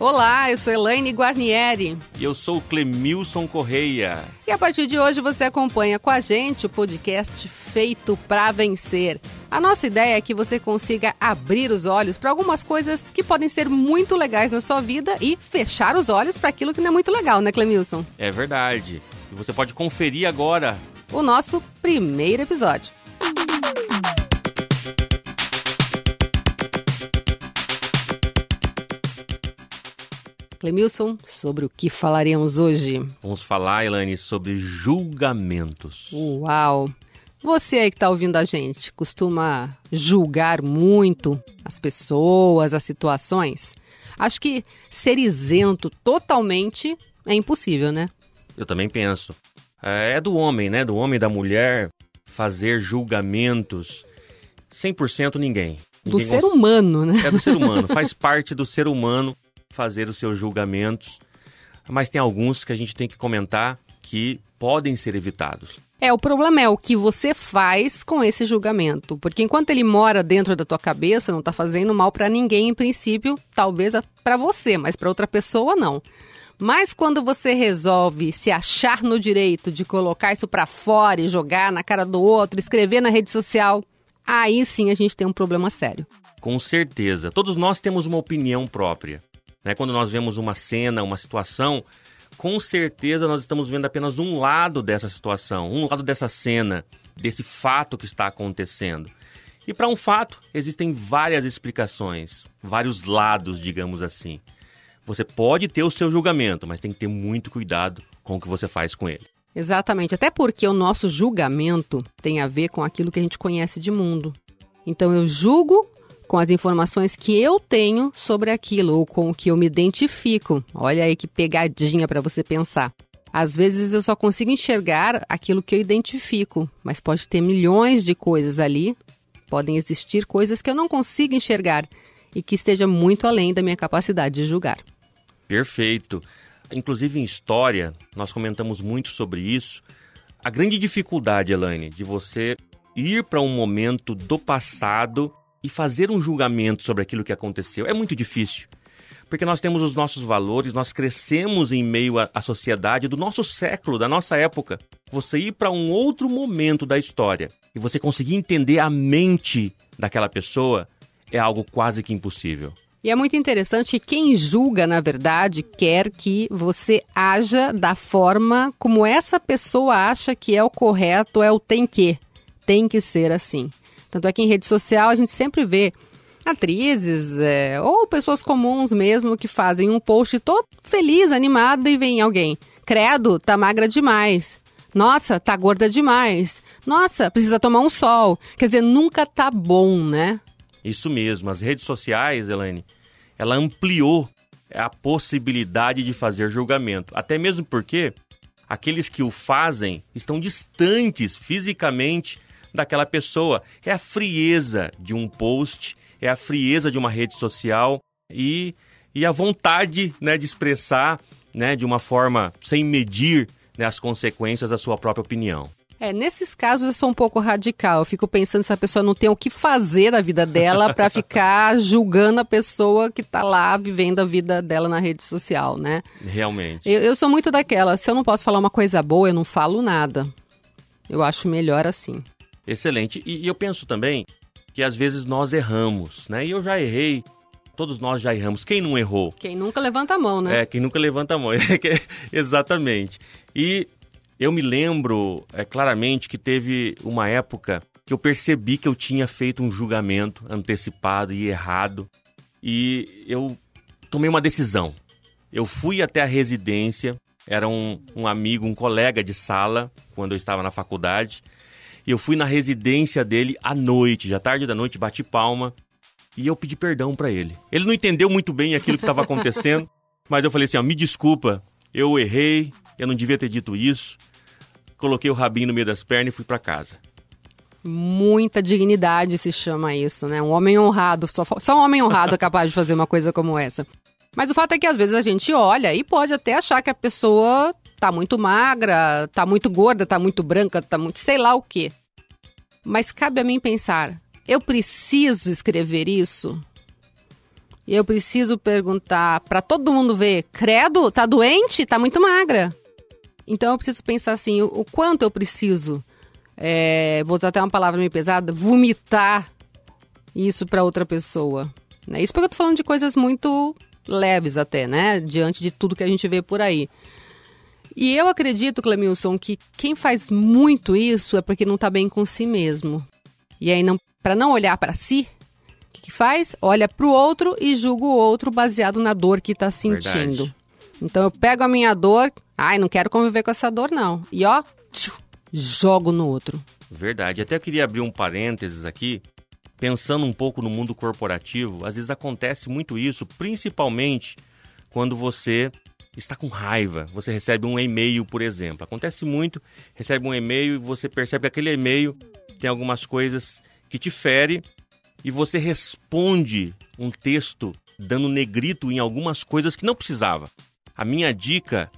Olá, eu sou Elaine Guarnieri. E eu sou Clemilson Correia. E a partir de hoje você acompanha com a gente o podcast Feito para Vencer. A nossa ideia é que você consiga abrir os olhos para algumas coisas que podem ser muito legais na sua vida e fechar os olhos para aquilo que não é muito legal, né, Clemilson? É verdade. E você pode conferir agora o nosso primeiro episódio. Clemilson, sobre o que falaremos hoje? Vamos falar, Elaine, sobre julgamentos. Uau! Você aí que está ouvindo a gente, costuma julgar muito as pessoas, as situações? Acho que ser isento totalmente é impossível, né? Eu também penso. É, é do homem, né? Do homem e da mulher fazer julgamentos. 100% ninguém. ninguém. Do ser humano, né? É do ser humano. Faz parte do ser humano fazer os seus julgamentos, mas tem alguns que a gente tem que comentar que podem ser evitados. É, o problema é o que você faz com esse julgamento, porque enquanto ele mora dentro da tua cabeça, não está fazendo mal para ninguém em princípio, talvez para você, mas para outra pessoa não. Mas quando você resolve se achar no direito de colocar isso para fora e jogar na cara do outro, escrever na rede social, aí sim a gente tem um problema sério. Com certeza. Todos nós temos uma opinião própria. Né? Quando nós vemos uma cena, uma situação, com certeza nós estamos vendo apenas um lado dessa situação, um lado dessa cena, desse fato que está acontecendo. E para um fato, existem várias explicações, vários lados, digamos assim. Você pode ter o seu julgamento, mas tem que ter muito cuidado com o que você faz com ele. Exatamente, até porque o nosso julgamento tem a ver com aquilo que a gente conhece de mundo. Então eu julgo com as informações que eu tenho sobre aquilo ou com o que eu me identifico. Olha aí que pegadinha para você pensar. Às vezes eu só consigo enxergar aquilo que eu identifico, mas pode ter milhões de coisas ali. Podem existir coisas que eu não consigo enxergar e que esteja muito além da minha capacidade de julgar. Perfeito. Inclusive em história, nós comentamos muito sobre isso. A grande dificuldade, Elaine, de você ir para um momento do passado e fazer um julgamento sobre aquilo que aconteceu é muito difícil. Porque nós temos os nossos valores, nós crescemos em meio à, sociedade do nosso século, da nossa época. Você ir para um outro momento da história e você conseguir entender a mente daquela pessoa é algo quase que impossível. E é muito interessante que quem julga, na verdade, quer que você haja da forma como essa pessoa acha que é o correto, é o tem que. Tem que ser assim. Tanto é que em rede social a gente sempre vê atrizes é, ou pessoas comuns mesmo que fazem um post todo feliz, animada e vem alguém. Credo, tá magra demais. Nossa, tá gorda demais. Nossa, precisa tomar um sol. Quer dizer, nunca tá bom, né? Isso mesmo. As redes sociais, Elaine, ela ampliou a possibilidade de fazer julgamento. Até mesmo porque aqueles que o fazem estão distantes fisicamente daquela pessoa. É a frieza de um post, é a frieza de uma rede social e, e a vontade né, de expressar né, de uma forma sem medir né, as consequências da sua própria opinião. É, nesses casos eu sou um pouco radical. Eu fico pensando se a pessoa não tem o que fazer da vida dela para ficar julgando a pessoa que está lá vivendo a vida dela na rede social, né? Realmente. Eu, eu sou muito daquela. Se eu não posso falar uma coisa boa, eu não falo nada. Eu acho melhor assim. Excelente. E, e eu penso também que às vezes nós erramos, né? E eu já errei todos nós já erramos. Quem não errou? Quem nunca levanta a mão, né? É, quem nunca levanta a mão. Exatamente. E eu me lembro é, claramente que teve uma época que eu percebi que eu tinha feito um julgamento antecipado e errado. E eu tomei uma decisão. Eu fui até a residência, era um, um amigo, um colega de sala, quando eu estava na faculdade. E eu fui na residência dele à noite, já tarde da noite, bati palma e eu pedi perdão para ele. Ele não entendeu muito bem aquilo que estava acontecendo, mas eu falei assim: ó, me desculpa, eu errei, eu não devia ter dito isso. Coloquei o rabinho no meio das pernas e fui para casa. Muita dignidade se chama isso, né? Um homem honrado, só, só um homem honrado é capaz de fazer uma coisa como essa. Mas o fato é que às vezes a gente olha e pode até achar que a pessoa tá muito magra, tá muito gorda, tá muito branca, tá muito sei lá o quê. Mas cabe a mim pensar, eu preciso escrever isso? Eu preciso perguntar para todo mundo ver, credo, tá doente? Tá muito magra. Então eu preciso pensar assim, o, o quanto eu preciso, é, vou usar até uma palavra meio pesada, vomitar isso para outra pessoa. Né? Isso porque eu tô falando de coisas muito leves até, né? Diante de tudo que a gente vê por aí. E eu acredito, Clemilson, que quem faz muito isso é porque não tá bem com si mesmo. E aí, não, para não olhar para si, o que, que, faz? Olha para o outro e julga o outro baseado na dor que está sentindo. Verdade. Então eu pego a minha dor, ai, não quero conviver com essa dor, não. E ó, tchiu, jogo no outro. Verdade. Até eu queria abrir um parênteses aqui. Pensando um pouco no mundo corporativo, às vezes acontece muito isso, principalmente quando você está com raiva. Você recebe um e-mail, por exemplo. Acontece muito, recebe um e-mail e você percebe que aquele e-mail tem algumas coisas que te fere e você responde um texto dando negrito em algumas coisas que não precisava. A minha dica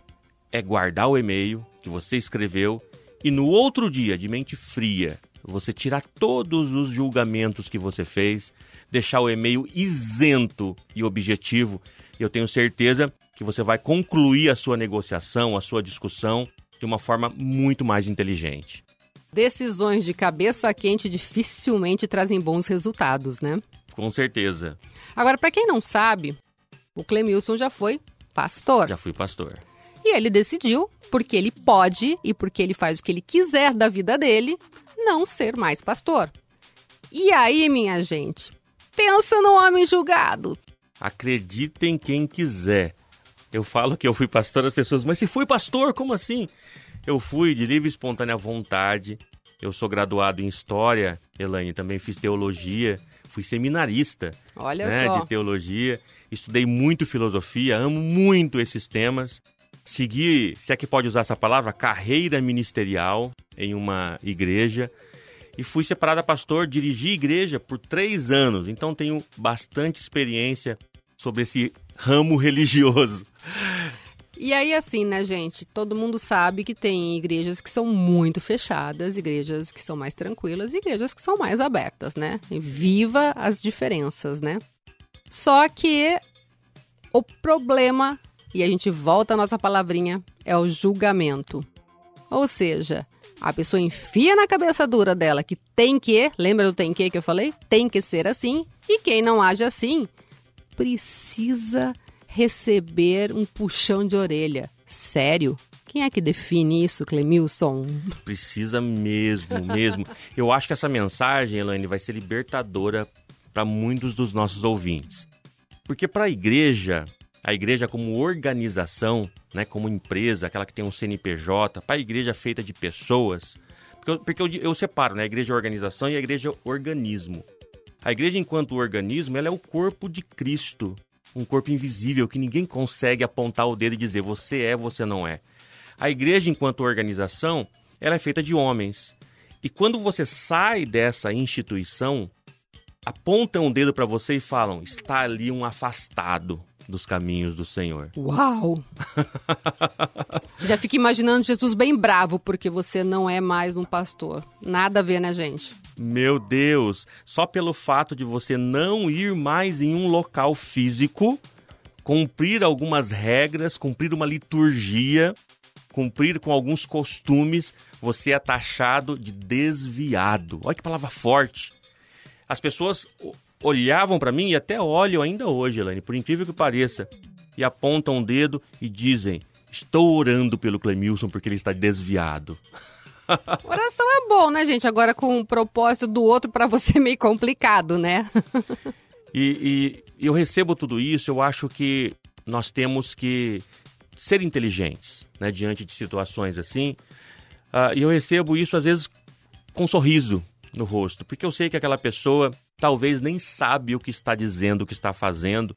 é guardar o e-mail que você escreveu e no outro dia, de mente fria, você tirar todos os julgamentos que você fez, deixar o e-mail isento e objetivo. Eu tenho certeza que você vai concluir a sua negociação, a sua discussão de uma forma muito mais inteligente. Decisões de cabeça quente dificilmente trazem bons resultados, né? Com certeza. Agora, para quem não sabe, o Clemilson já foi pastor. Já fui pastor. E ele decidiu, porque ele pode e porque ele faz o que ele quiser da vida dele, não ser mais pastor. E aí, minha gente, pensa no homem julgado. Acreditem quem quiser. Eu falo que eu fui pastor, as pessoas, mas se foi pastor, como assim? Eu fui de livre e espontânea vontade. Eu sou graduado em História, Elaine, também fiz teologia, fui seminarista Olha né, só. de teologia, estudei muito filosofia, amo muito esses temas. Segui, se é que pode usar essa palavra, carreira ministerial em uma igreja. E fui separado a pastor, dirigi igreja por três anos, então tenho bastante experiência sobre esse ramo religioso. E aí, assim, né, gente? Todo mundo sabe que tem igrejas que são muito fechadas, igrejas que são mais tranquilas, igrejas que são mais abertas, né? E viva as diferenças, né? Só que o problema, e a gente volta à nossa palavrinha, é o julgamento. Ou seja, a pessoa enfia na cabeça dura dela que tem que, lembra do tem que que eu falei? Tem que ser assim, e quem não age assim precisa receber um puxão de orelha. Sério? Quem é que define isso, Clemilson? Precisa mesmo, mesmo. Eu acho que essa mensagem, Elaine, vai ser libertadora para muitos dos nossos ouvintes. Porque para a igreja, a igreja como organização, né, como empresa, aquela que tem um CNPJ, para a igreja feita de pessoas, porque, eu, porque eu, eu separo, né, a igreja é organização e a igreja é organismo. A igreja, enquanto organismo, ela é o corpo de Cristo, um corpo invisível que ninguém consegue apontar o dedo e dizer você é, você não é. A igreja, enquanto organização, ela é feita de homens. E quando você sai dessa instituição, apontam o dedo para você e falam: está ali um afastado dos caminhos do Senhor. Uau! Já fico imaginando Jesus bem bravo porque você não é mais um pastor. Nada a ver, né, gente? Meu Deus, só pelo fato de você não ir mais em um local físico, cumprir algumas regras, cumprir uma liturgia, cumprir com alguns costumes, você é taxado de desviado. Olha que palavra forte. As pessoas olhavam para mim e até olham ainda hoje, Elaine, por incrível que pareça, e apontam o um dedo e dizem: Estou orando pelo Clemilson porque ele está desviado. Oração é bom, né, gente? Agora com o propósito do outro para você é meio complicado, né? e, e eu recebo tudo isso, eu acho que nós temos que ser inteligentes, né, diante de situações assim. Uh, e eu recebo isso às vezes com um sorriso no rosto, porque eu sei que aquela pessoa talvez nem sabe o que está dizendo, o que está fazendo,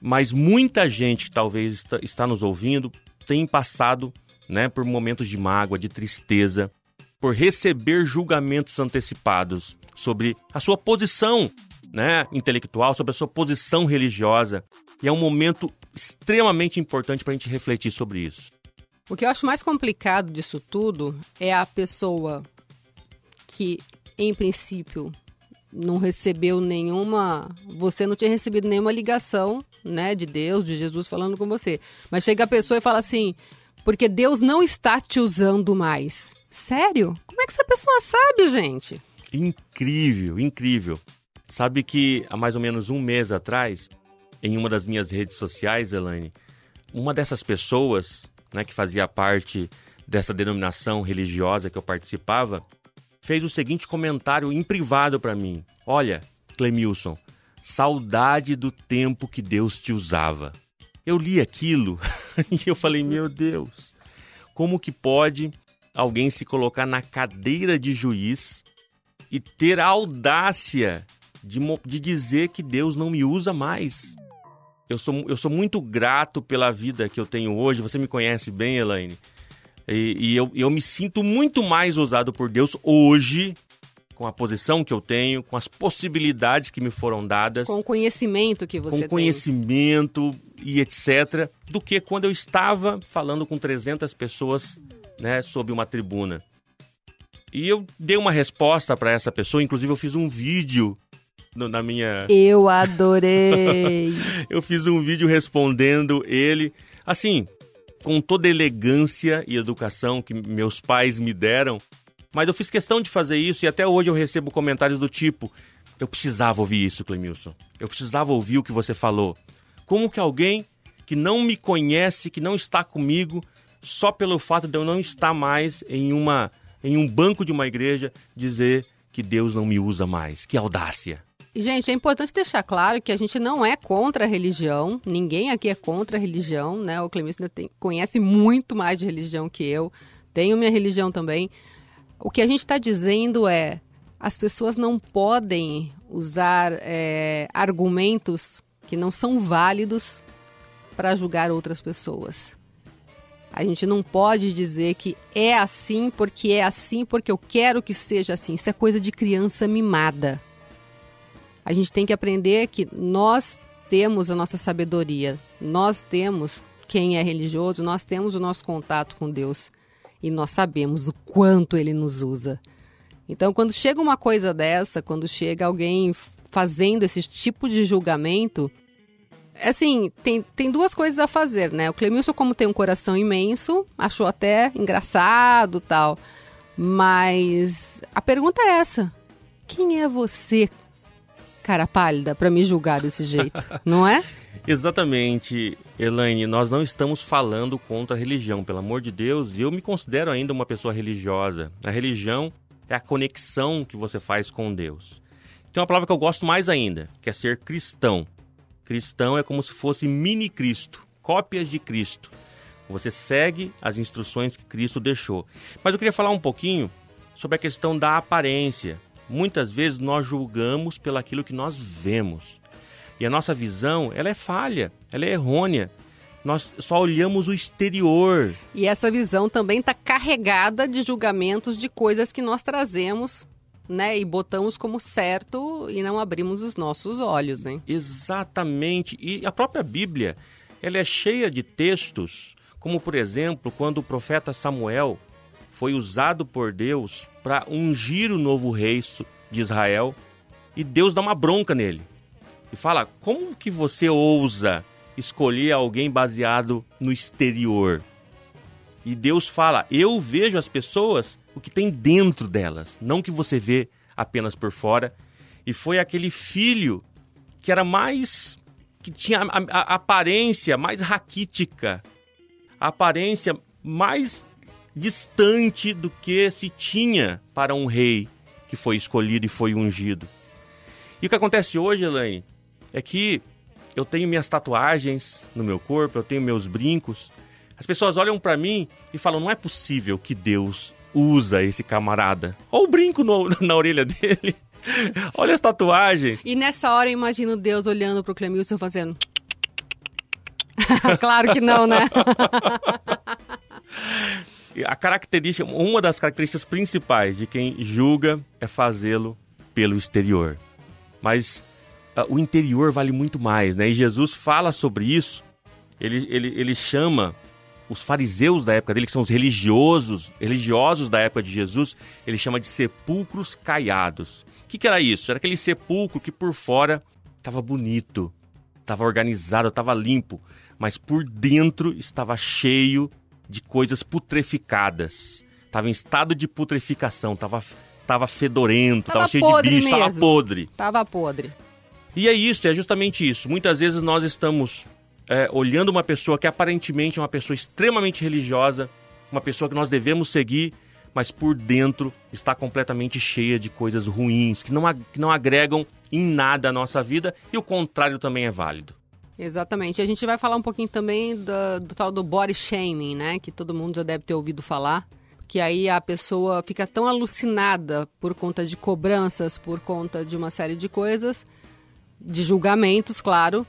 mas muita gente que talvez está, está nos ouvindo tem passado né, por momentos de mágoa, de tristeza, por receber julgamentos antecipados sobre a sua posição né, intelectual, sobre a sua posição religiosa. E é um momento extremamente importante para a gente refletir sobre isso. O que eu acho mais complicado disso tudo é a pessoa que, em princípio, não recebeu nenhuma, você não tinha recebido nenhuma ligação, né, de Deus, de Jesus falando com você. Mas chega a pessoa e fala assim: "Porque Deus não está te usando mais". Sério? Como é que essa pessoa sabe, gente? Incrível, incrível. Sabe que há mais ou menos um mês atrás, em uma das minhas redes sociais, Elaine, uma dessas pessoas, né, que fazia parte dessa denominação religiosa que eu participava, fez o seguinte comentário em privado para mim: Olha, Clemilson, saudade do tempo que Deus te usava. Eu li aquilo e eu falei: Meu Deus, como que pode alguém se colocar na cadeira de juiz e ter a audácia de, de dizer que Deus não me usa mais? Eu sou, eu sou muito grato pela vida que eu tenho hoje. Você me conhece bem, Elaine. E, e eu, eu me sinto muito mais usado por Deus hoje, com a posição que eu tenho, com as possibilidades que me foram dadas. Com o conhecimento que você com tem. Com conhecimento e etc. Do que quando eu estava falando com 300 pessoas né, sob uma tribuna. E eu dei uma resposta para essa pessoa, inclusive eu fiz um vídeo no, na minha. Eu adorei! eu fiz um vídeo respondendo ele. Assim, com toda a elegância e educação que meus pais me deram. Mas eu fiz questão de fazer isso e até hoje eu recebo comentários do tipo: Eu precisava ouvir isso, Clemilson. Eu precisava ouvir o que você falou. Como que alguém que não me conhece, que não está comigo, só pelo fato de eu não estar mais em uma em um banco de uma igreja dizer que Deus não me usa mais. Que audácia. Gente, é importante deixar claro que a gente não é contra a religião, ninguém aqui é contra a religião, né? O Clemício conhece muito mais de religião que eu, tenho minha religião também. O que a gente está dizendo é as pessoas não podem usar é, argumentos que não são válidos para julgar outras pessoas. A gente não pode dizer que é assim porque é assim porque eu quero que seja assim. Isso é coisa de criança mimada. A gente tem que aprender que nós temos a nossa sabedoria, nós temos quem é religioso, nós temos o nosso contato com Deus e nós sabemos o quanto ele nos usa. Então, quando chega uma coisa dessa, quando chega alguém fazendo esse tipo de julgamento, assim, tem, tem duas coisas a fazer, né? O Clemilson, como tem um coração imenso, achou até engraçado tal. Mas a pergunta é essa: quem é você cara pálida para me julgar desse jeito, não é? Exatamente, Elaine. Nós não estamos falando contra a religião, pelo amor de Deus. Eu me considero ainda uma pessoa religiosa. A religião é a conexão que você faz com Deus. Tem uma palavra que eu gosto mais ainda, que é ser cristão. Cristão é como se fosse mini Cristo, cópias de Cristo. Você segue as instruções que Cristo deixou. Mas eu queria falar um pouquinho sobre a questão da aparência muitas vezes nós julgamos pelo aquilo que nós vemos. E a nossa visão, ela é falha, ela é errônea. Nós só olhamos o exterior. E essa visão também está carregada de julgamentos de coisas que nós trazemos né, e botamos como certo e não abrimos os nossos olhos, hein? Exatamente. E a própria Bíblia, ela é cheia de textos, como por exemplo, quando o profeta Samuel foi usado por Deus para ungir o novo rei de Israel e Deus dá uma bronca nele e fala: Como que você ousa escolher alguém baseado no exterior? E Deus fala: Eu vejo as pessoas o que tem dentro delas, não que você vê apenas por fora. E foi aquele filho que era mais. que tinha a, a aparência mais raquítica, a aparência mais distante do que se tinha para um rei que foi escolhido e foi ungido. E o que acontece hoje, Elaine, é que eu tenho minhas tatuagens no meu corpo, eu tenho meus brincos. As pessoas olham para mim e falam: não é possível que Deus usa esse camarada. Olha o brinco no, na orelha dele. Olha as tatuagens. E nessa hora eu imagino Deus olhando pro Clemilson fazendo. claro que não, né? a característica, uma das características principais de quem julga é fazê-lo pelo exterior. Mas uh, o interior vale muito mais, né? E Jesus fala sobre isso. Ele, ele, ele chama os fariseus da época dele, que são os religiosos, religiosos da época de Jesus, ele chama de sepulcros caiados. O que, que era isso? Era aquele sepulcro que por fora estava bonito, estava organizado, estava limpo, mas por dentro estava cheio de coisas putreficadas. Estava em estado de putreficação, estava tava fedorento, estava cheio de bicho, estava podre. Tava podre. E é isso, é justamente isso. Muitas vezes nós estamos é, olhando uma pessoa que aparentemente é uma pessoa extremamente religiosa, uma pessoa que nós devemos seguir, mas por dentro está completamente cheia de coisas ruins, que não, que não agregam em nada a nossa vida, e o contrário também é válido. Exatamente. A gente vai falar um pouquinho também do, do tal do body shaming, né? Que todo mundo já deve ter ouvido falar. Que aí a pessoa fica tão alucinada por conta de cobranças, por conta de uma série de coisas, de julgamentos, claro,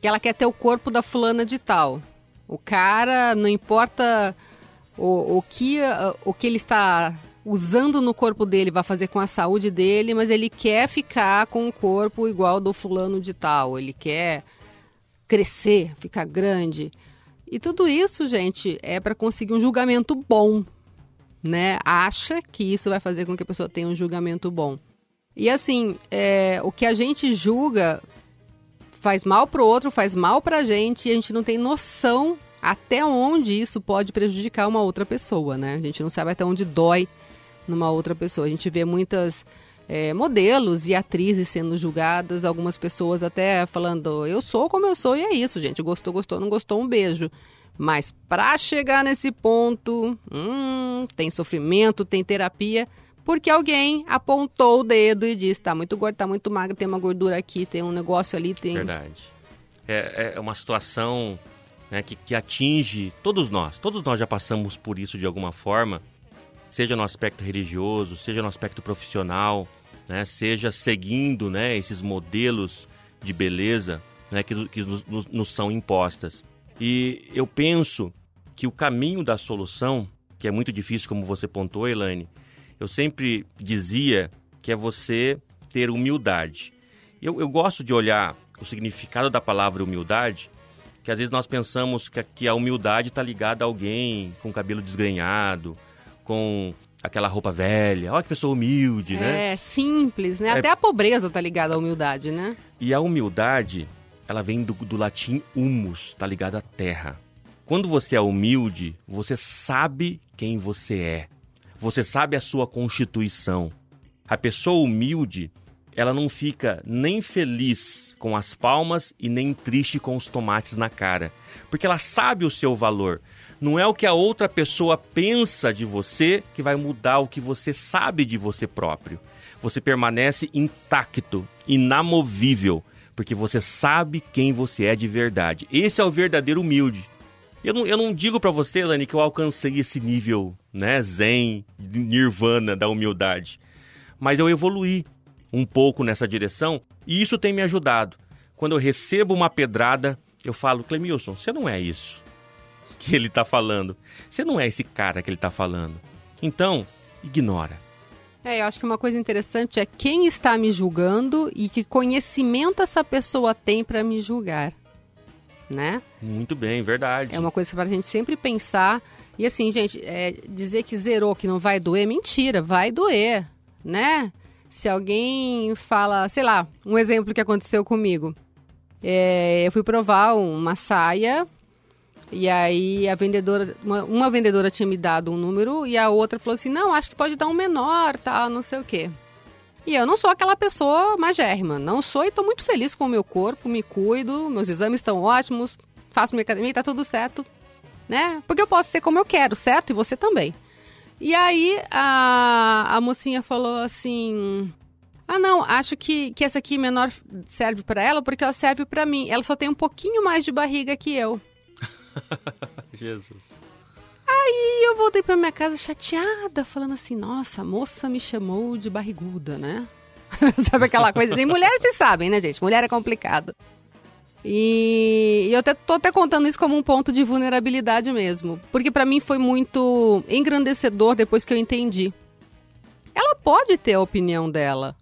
que ela quer ter o corpo da fulana de tal. O cara, não importa o, o, que, o que ele está usando no corpo dele vai fazer com a saúde dele, mas ele quer ficar com o corpo igual do fulano de tal. Ele quer crescer, ficar grande. E tudo isso, gente, é para conseguir um julgamento bom, né? Acha que isso vai fazer com que a pessoa tenha um julgamento bom. E assim, é, o que a gente julga faz mal pro outro, faz mal pra gente e a gente não tem noção até onde isso pode prejudicar uma outra pessoa, né? A gente não sabe até onde dói numa outra pessoa. A gente vê muitas é, modelos e atrizes sendo julgadas, algumas pessoas até falando, eu sou como eu sou e é isso, gente. Gostou, gostou, não gostou, um beijo. Mas para chegar nesse ponto, hum, tem sofrimento, tem terapia, porque alguém apontou o dedo e disse, tá muito gordo, tá muito magro, tem uma gordura aqui, tem um negócio ali, tem... Verdade. É, é uma situação né, que, que atinge todos nós. Todos nós já passamos por isso de alguma forma, seja no aspecto religioso, seja no aspecto profissional, né, seja seguindo né, esses modelos de beleza né, que, que nos, nos são impostas. E eu penso que o caminho da solução, que é muito difícil, como você pontuou, Elaine, eu sempre dizia que é você ter humildade. Eu, eu gosto de olhar o significado da palavra humildade, que às vezes nós pensamos que, que a humildade está ligada a alguém com cabelo desgrenhado, com aquela roupa velha. Olha que pessoa humilde, é, né? É, simples, né? É... Até a pobreza tá ligada à humildade, né? E a humildade, ela vem do, do latim humus, tá ligada à terra. Quando você é humilde, você sabe quem você é. Você sabe a sua constituição. A pessoa humilde, ela não fica nem feliz com as palmas e nem triste com os tomates na cara, porque ela sabe o seu valor. Não é o que a outra pessoa pensa de você que vai mudar o que você sabe de você próprio. Você permanece intacto, inamovível, porque você sabe quem você é de verdade. Esse é o verdadeiro humilde. Eu não, eu não digo para você, Lani, que eu alcancei esse nível, né, zen, nirvana da humildade. Mas eu evoluí um pouco nessa direção e isso tem me ajudado. Quando eu recebo uma pedrada, eu falo, Clemilson, você não é isso que ele está falando. Você não é esse cara que ele está falando. Então, ignora. É, eu acho que uma coisa interessante é quem está me julgando e que conhecimento essa pessoa tem para me julgar, né? Muito bem, verdade. É uma coisa para a gente sempre pensar. E assim, gente, é, dizer que zerou, que não vai doer, mentira, vai doer, né? Se alguém fala, sei lá, um exemplo que aconteceu comigo. É, eu fui provar uma saia e aí a vendedora, uma, uma, vendedora tinha me dado um número e a outra falou assim: não, acho que pode dar um menor, tal, não sei o quê. E eu não sou aquela pessoa magérrima, não sou e estou muito feliz com o meu corpo, me cuido, meus exames estão ótimos, faço minha academia, tá tudo certo, né? Porque eu posso ser como eu quero, certo? E você também. E aí a, a mocinha falou assim: ah, não, acho que, que essa aqui menor serve para ela porque ela serve para mim. Ela só tem um pouquinho mais de barriga que eu. Jesus. Aí eu voltei para minha casa chateada, falando assim: nossa, a moça me chamou de barriguda, né? Sabe aquela coisa? E mulheres vocês sabem, né, gente? Mulher é complicado. E eu até, tô até contando isso como um ponto de vulnerabilidade mesmo. Porque para mim foi muito engrandecedor depois que eu entendi. Ela pode ter a opinião dela.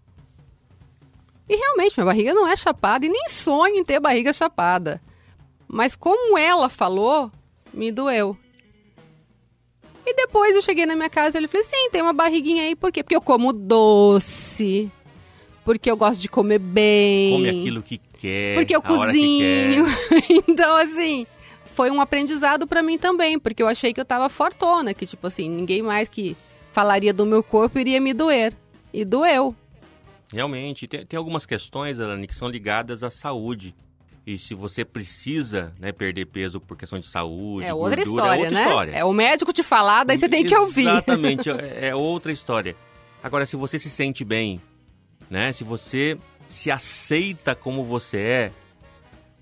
E realmente, minha barriga não é chapada e nem sonho em ter barriga chapada. Mas como ela falou, me doeu. E depois eu cheguei na minha casa e ele falou: sim, tem uma barriguinha aí, por quê? Porque eu como doce. porque eu gosto de comer bem. Come aquilo que quer. Porque eu cozinho. então, assim, foi um aprendizado para mim também, porque eu achei que eu tava fortona, que tipo assim, ninguém mais que falaria do meu corpo iria me doer. E doeu. Realmente, tem, tem algumas questões, Elane, que são ligadas à saúde. E se você precisa né, perder peso por questão de saúde, é outra gordura, história, é outra né? história. É o médico te falar, daí você tem que ouvir. Exatamente, é, é outra história. Agora, se você se sente bem, né? Se você se aceita como você é,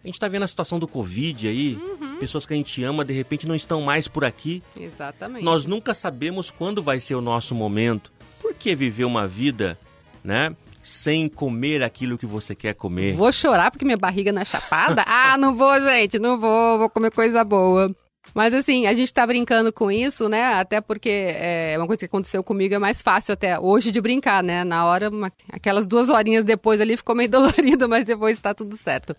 a gente está vendo a situação do Covid aí, uhum. pessoas que a gente ama de repente não estão mais por aqui. Exatamente. Nós nunca sabemos quando vai ser o nosso momento. Por que viver uma vida, né? Sem comer aquilo que você quer comer. Vou chorar porque minha barriga não é chapada? ah, não vou, gente, não vou, vou comer coisa boa. Mas assim, a gente tá brincando com isso, né? Até porque é uma coisa que aconteceu comigo é mais fácil até hoje de brincar, né? Na hora, uma, aquelas duas horinhas depois ali ficou meio dolorido, mas depois tá tudo certo.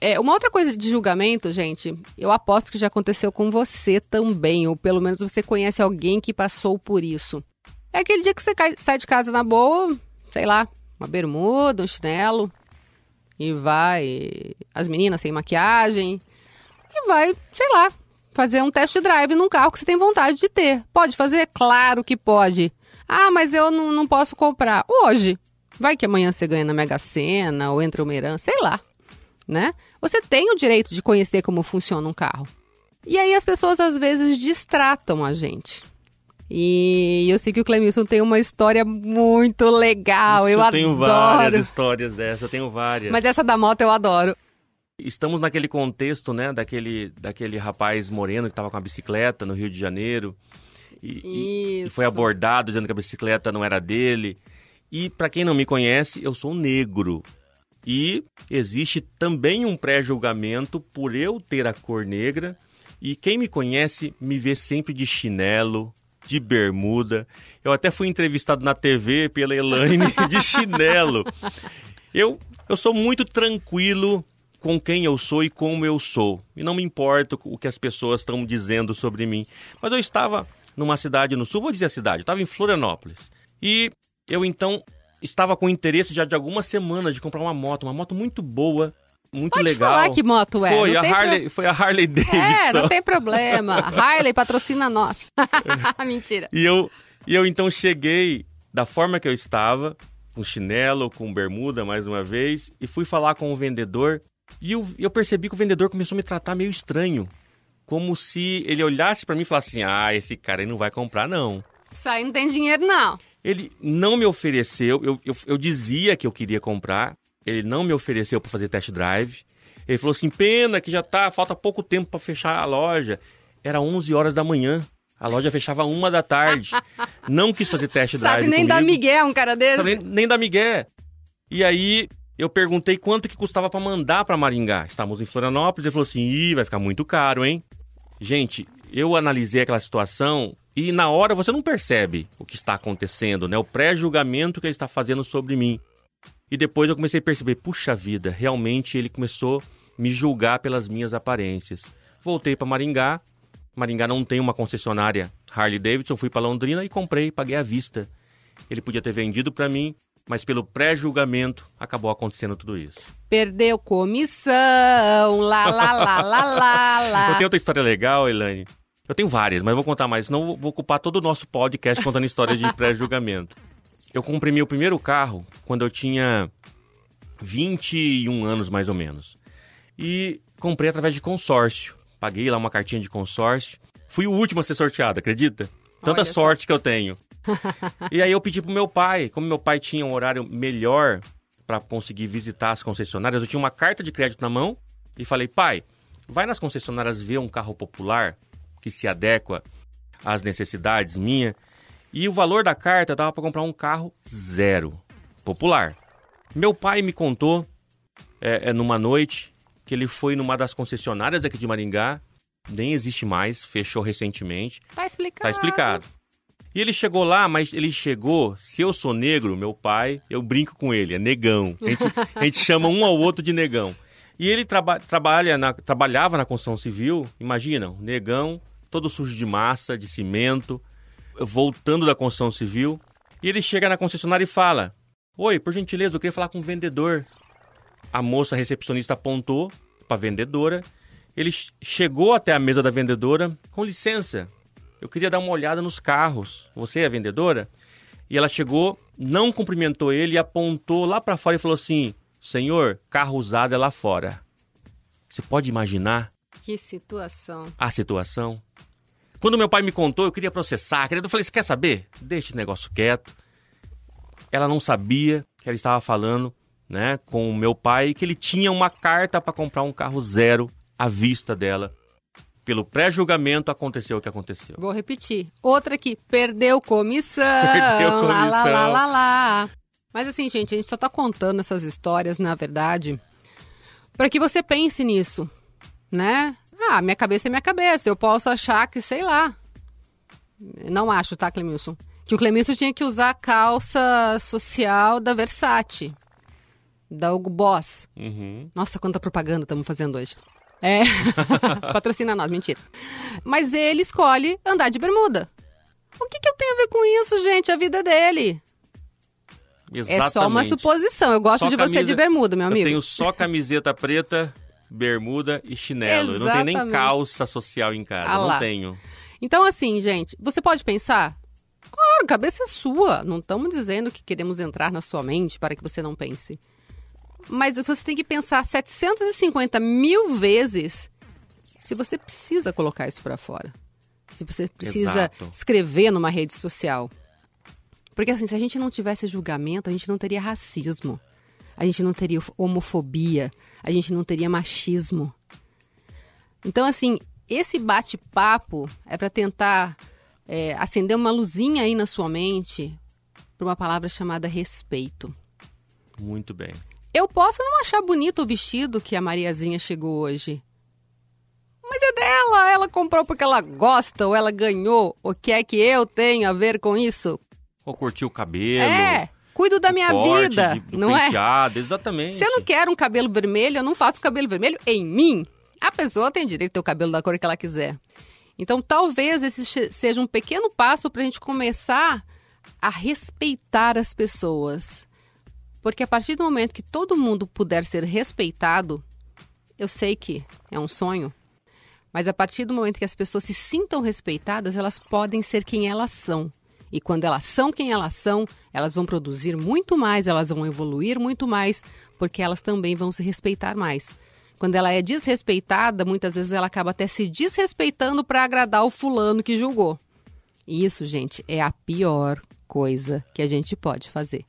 É, uma outra coisa de julgamento, gente, eu aposto que já aconteceu com você também, ou pelo menos você conhece alguém que passou por isso. É aquele dia que você cai, sai de casa na boa, sei lá, uma bermuda, um chinelo, e vai. As meninas sem maquiagem, e vai, sei lá, fazer um test drive num carro que você tem vontade de ter. Pode fazer? Claro que pode. Ah, mas eu não, não posso comprar. Hoje. Vai que amanhã você ganha na Mega Sena ou entra uma herança, sei lá. Né? Você tem o direito de conhecer como funciona um carro. E aí as pessoas às vezes distratam a gente. E eu sei que o Clemilson tem uma história muito legal. Isso, eu, eu tenho adoro. várias histórias dessa, eu tenho várias. Mas essa da moto eu adoro. Estamos naquele contexto, né, daquele, daquele rapaz moreno que estava com a bicicleta no Rio de Janeiro. E, e, foi abordado dizendo que a bicicleta não era dele. E para quem não me conhece, eu sou negro. E existe também um pré-julgamento por eu ter a cor negra. E quem me conhece me vê sempre de chinelo, de bermuda. Eu até fui entrevistado na TV pela Elaine de chinelo. Eu, eu sou muito tranquilo com quem eu sou e como eu sou. E não me importa o que as pessoas estão dizendo sobre mim. Mas eu estava numa cidade no sul, vou dizer a cidade, eu estava em Florianópolis. E eu então estava com interesse já de algumas semanas de comprar uma moto, uma moto muito boa, muito Pode legal. falar que moto é. Foi, a Harley, pro... foi a Harley Davidson. É, não tem problema. Harley patrocina nós. Mentira. E eu, e eu então cheguei da forma que eu estava, com chinelo, com bermuda mais uma vez, e fui falar com o vendedor. E eu, eu percebi que o vendedor começou a me tratar meio estranho. Como se ele olhasse para mim e falasse assim: Ah, esse cara aí não vai comprar, não. Isso aí não tem dinheiro, não. Ele não me ofereceu, eu, eu, eu dizia que eu queria comprar, ele não me ofereceu para fazer test drive. Ele falou assim: pena que já tá, falta pouco tempo para fechar a loja. Era 11 horas da manhã. A loja fechava uma da tarde. não quis fazer test drive. Sabe nem comigo. da Miguel um cara desse? Sabe nem, nem da Miguel. E aí eu perguntei quanto que custava para mandar para Maringá. Estávamos em Florianópolis. Ele falou assim: Ih, vai ficar muito caro, hein? Gente, eu analisei aquela situação e na hora você não percebe o que está acontecendo, né? O pré-julgamento que ele está fazendo sobre mim. E depois eu comecei a perceber, puxa vida, realmente ele começou a me julgar pelas minhas aparências. Voltei para Maringá. Maringá não tem uma concessionária Harley Davidson, fui para Londrina e comprei, paguei à vista. Ele podia ter vendido para mim, mas pelo pré-julgamento acabou acontecendo tudo isso. Perdeu comissão, lá, lá, lá, lá, lá, lá. Eu tenho outra história legal, Elaine. Eu tenho várias, mas vou contar mais, senão vou ocupar todo o nosso podcast contando histórias de pré-julgamento. Eu comprei meu primeiro carro quando eu tinha 21 anos, mais ou menos. E comprei através de consórcio. Paguei lá uma cartinha de consórcio. Fui o último a ser sorteado, acredita? Tanta Olha sorte só. que eu tenho. e aí eu pedi pro meu pai, como meu pai tinha um horário melhor para conseguir visitar as concessionárias, eu tinha uma carta de crédito na mão e falei: "Pai, vai nas concessionárias ver um carro popular que se adequa às necessidades minha e o valor da carta dava para comprar um carro zero, popular. Meu pai me contou, é, é, numa noite, que ele foi numa das concessionárias aqui de Maringá, nem existe mais, fechou recentemente. Tá explicado. Tá explicado. E ele chegou lá, mas ele chegou, se eu sou negro, meu pai, eu brinco com ele, é negão. A gente, a gente chama um ao outro de negão. E ele traba, trabalha na, trabalhava na construção civil, imagina, negão, todo sujo de massa, de cimento, voltando da construção civil, e ele chega na concessionária e fala: Oi, por gentileza, eu queria falar com o vendedor. A moça recepcionista apontou para a vendedora. Ele chegou até a mesa da vendedora. Com licença, eu queria dar uma olhada nos carros. Você é a vendedora? E ela chegou, não cumprimentou ele e apontou lá para fora e falou assim: Senhor, carro usado é lá fora. Você pode imaginar? Que situação. A situação. Quando meu pai me contou, eu queria processar. Eu falei: Você quer saber? Deixa esse negócio quieto. Ela não sabia que ela estava falando né, com o meu pai que ele tinha uma carta para comprar um carro zero à vista dela. Pelo pré-julgamento aconteceu o que aconteceu. Vou repetir. Outra aqui, perdeu comissão. Perdeu comissão. Lá, lá, lá, lá. Mas assim, gente, a gente só tá contando essas histórias, na verdade, para que você pense nisso, né? Ah, minha cabeça é minha cabeça. Eu posso achar que, sei lá. Não acho, tá, Clemilson? Que o Clemilson tinha que usar a calça social da Versace da Hugo Boss. Uhum. Nossa, quanta propaganda estamos fazendo hoje. É, patrocina nós, mentira. Mas ele escolhe andar de bermuda. O que, que eu tenho a ver com isso, gente? A vida dele. Exatamente. É só uma suposição. Eu gosto só de camisa... você de bermuda, meu amigo. Eu tenho só camiseta preta, bermuda e chinelo. Exatamente. Eu não tenho nem calça social em casa. Ah não tenho. Então, assim, gente, você pode pensar. Claro, cabeça é sua. Não estamos dizendo que queremos entrar na sua mente para que você não pense. Mas você tem que pensar 750 mil vezes se você precisa colocar isso para fora. Se você precisa Exato. escrever numa rede social. Porque assim, se a gente não tivesse julgamento, a gente não teria racismo. A gente não teria homofobia. A gente não teria machismo. Então, assim, esse bate-papo é para tentar é, acender uma luzinha aí na sua mente para uma palavra chamada respeito. Muito bem. Eu posso não achar bonito o vestido que a Mariazinha chegou hoje. Mas é dela, ela comprou porque ela gosta, ou ela ganhou. O que é que eu tenho a ver com isso? Ou curtiu o cabelo. É, cuido da minha corte, vida, de, não é? penteado, é? Exatamente. Se eu não quero um cabelo vermelho, eu não faço cabelo vermelho em mim. A pessoa tem direito de ter o cabelo da cor que ela quiser. Então, talvez esse seja um pequeno passo para a gente começar a respeitar as pessoas. Porque a partir do momento que todo mundo puder ser respeitado, eu sei que é um sonho, mas a partir do momento que as pessoas se sintam respeitadas, elas podem ser quem elas são. E quando elas são quem elas são, elas vão produzir muito mais, elas vão evoluir muito mais, porque elas também vão se respeitar mais. Quando ela é desrespeitada, muitas vezes ela acaba até se desrespeitando para agradar o fulano que julgou. E isso, gente, é a pior coisa que a gente pode fazer.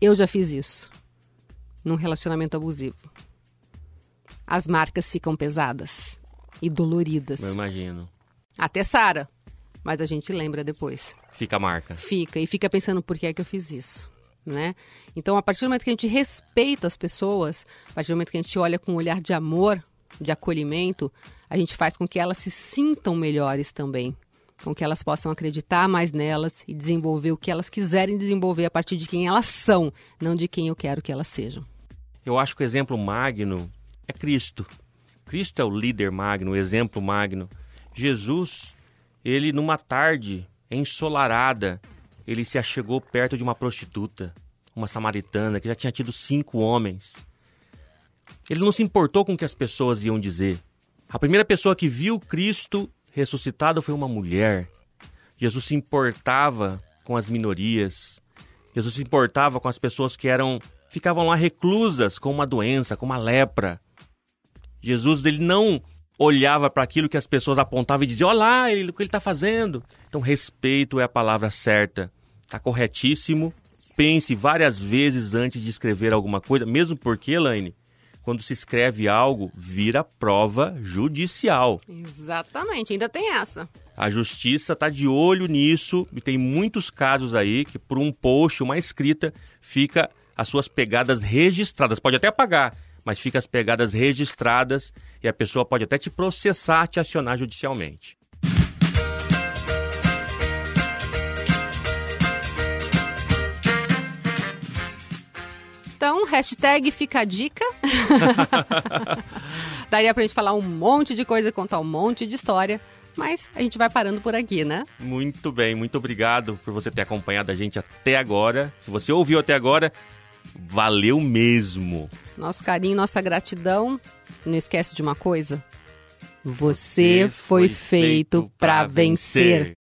Eu já fiz isso num relacionamento abusivo. As marcas ficam pesadas e doloridas. Eu imagino. Até Sara, mas a gente lembra depois. Fica a marca. Fica e fica pensando por que é que eu fiz isso, né? Então, a partir do momento que a gente respeita as pessoas, a partir do momento que a gente olha com um olhar de amor, de acolhimento, a gente faz com que elas se sintam melhores também com que elas possam acreditar mais nelas e desenvolver o que elas quiserem desenvolver a partir de quem elas são, não de quem eu quero que elas sejam. Eu acho que o exemplo magno é Cristo. Cristo é o líder magno, o exemplo magno. Jesus, ele numa tarde ensolarada, ele se achegou perto de uma prostituta, uma samaritana que já tinha tido cinco homens. Ele não se importou com o que as pessoas iam dizer. A primeira pessoa que viu Cristo ressuscitado foi uma mulher. Jesus se importava com as minorias. Jesus se importava com as pessoas que eram ficavam lá reclusas com uma doença, com uma lepra. Jesus ele não olhava para aquilo que as pessoas apontavam e dizia: "Olha lá, ele, o que ele está fazendo". Então respeito é a palavra certa. Está corretíssimo. Pense várias vezes antes de escrever alguma coisa, mesmo porque, Elaine, quando se escreve algo, vira prova judicial. Exatamente, ainda tem essa. A justiça está de olho nisso e tem muitos casos aí que por um post, uma escrita, fica as suas pegadas registradas. Pode até apagar, mas fica as pegadas registradas e a pessoa pode até te processar, te acionar judicialmente. Então, hashtag fica a dica. Daria pra gente falar um monte de coisa, contar um monte de história. Mas a gente vai parando por aqui, né? Muito bem, muito obrigado por você ter acompanhado a gente até agora. Se você ouviu até agora, valeu mesmo. Nosso carinho, nossa gratidão. Não esquece de uma coisa. Você, você foi, foi feito para vencer. vencer.